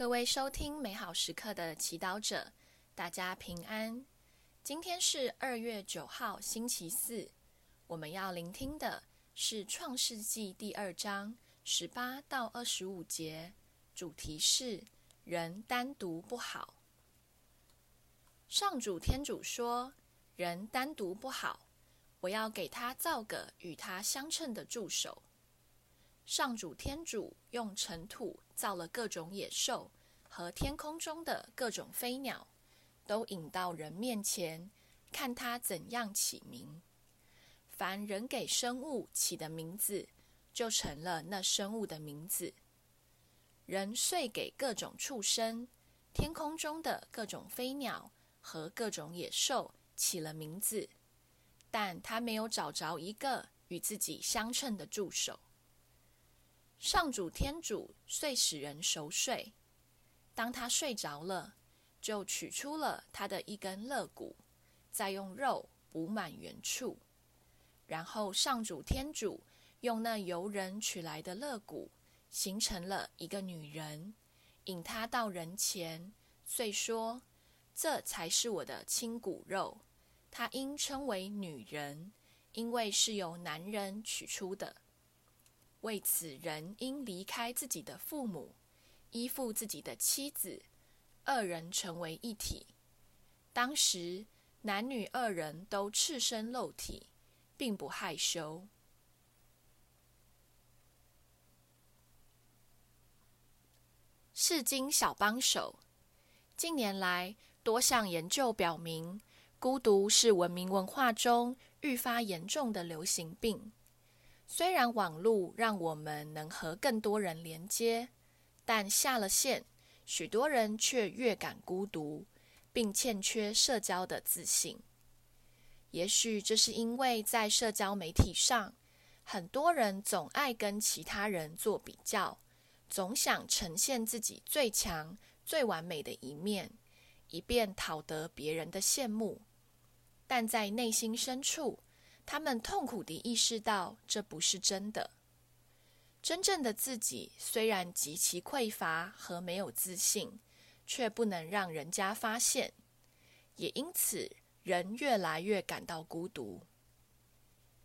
各位收听美好时刻的祈祷者，大家平安。今天是二月九号，星期四。我们要聆听的是《创世纪》第二章十八到二十五节，主题是“人单独不好”。上主天主说：“人单独不好，我要给他造个与他相称的助手。”上主天主用尘土造了各种野兽和天空中的各种飞鸟，都引到人面前，看他怎样起名。凡人给生物起的名字，就成了那生物的名字。人遂给各种畜生、天空中的各种飞鸟和各种野兽起了名字，但他没有找着一个与自己相称的助手。上主天主遂使人熟睡，当他睡着了，就取出了他的一根肋骨，再用肉补满原处。然后上主天主用那由人取来的肋骨，形成了一个女人，引她到人前，遂说：“这才是我的亲骨肉。”她应称为女人，因为是由男人取出的。为此，人应离开自己的父母，依附自己的妻子，二人成为一体。当时，男女二人都赤身露体，并不害羞。世经小帮手，近年来多项研究表明，孤独是文明文化中愈发严重的流行病。虽然网络让我们能和更多人连接，但下了线，许多人却越感孤独，并欠缺社交的自信。也许这是因为在社交媒体上，很多人总爱跟其他人做比较，总想呈现自己最强、最完美的一面，以便讨得别人的羡慕。但在内心深处，他们痛苦地意识到，这不是真的。真正的自己虽然极其匮乏和没有自信，却不能让人家发现，也因此人越来越感到孤独。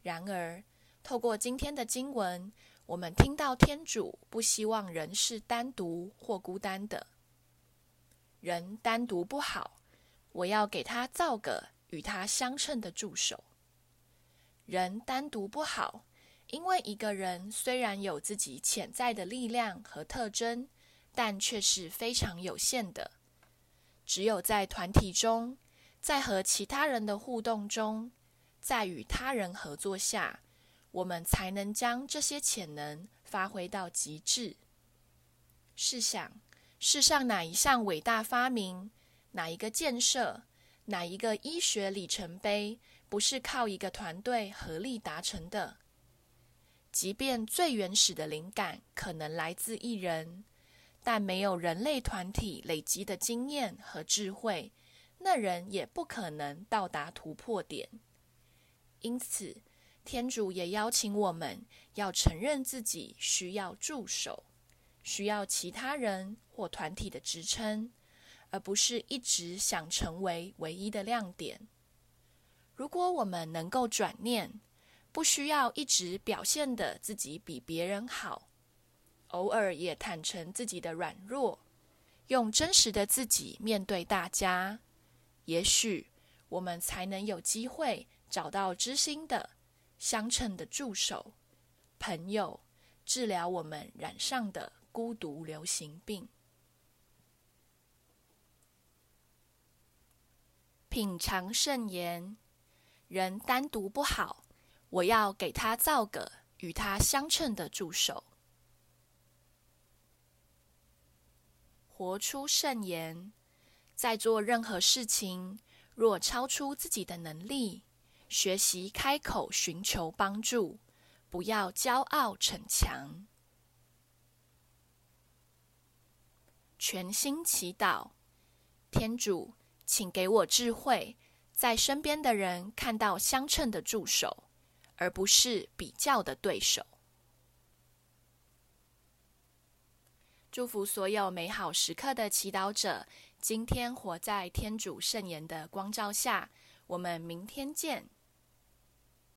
然而，透过今天的经文，我们听到天主不希望人是单独或孤单的。人单独不好，我要给他造个与他相称的助手。人单独不好，因为一个人虽然有自己潜在的力量和特征，但却是非常有限的。只有在团体中，在和其他人的互动中，在与他人合作下，我们才能将这些潜能发挥到极致。试想，世上哪一项伟大发明，哪一个建设，哪一个医学里程碑？不是靠一个团队合力达成的。即便最原始的灵感可能来自一人，但没有人类团体累积的经验和智慧，那人也不可能到达突破点。因此，天主也邀请我们要承认自己需要助手，需要其他人或团体的支撑，而不是一直想成为唯一的亮点。如果我们能够转念，不需要一直表现的自己比别人好，偶尔也坦诚自己的软弱，用真实的自己面对大家，也许我们才能有机会找到知心的、相称的助手、朋友，治疗我们染上的孤独流行病。品尝圣言。人单独不好，我要给他造个与他相称的助手。活出圣言，在做任何事情，若超出自己的能力，学习开口寻求帮助，不要骄傲逞强。全心祈祷，天主，请给我智慧。在身边的人看到相称的助手，而不是比较的对手。祝福所有美好时刻的祈祷者，今天活在天主圣言的光照下。我们明天见。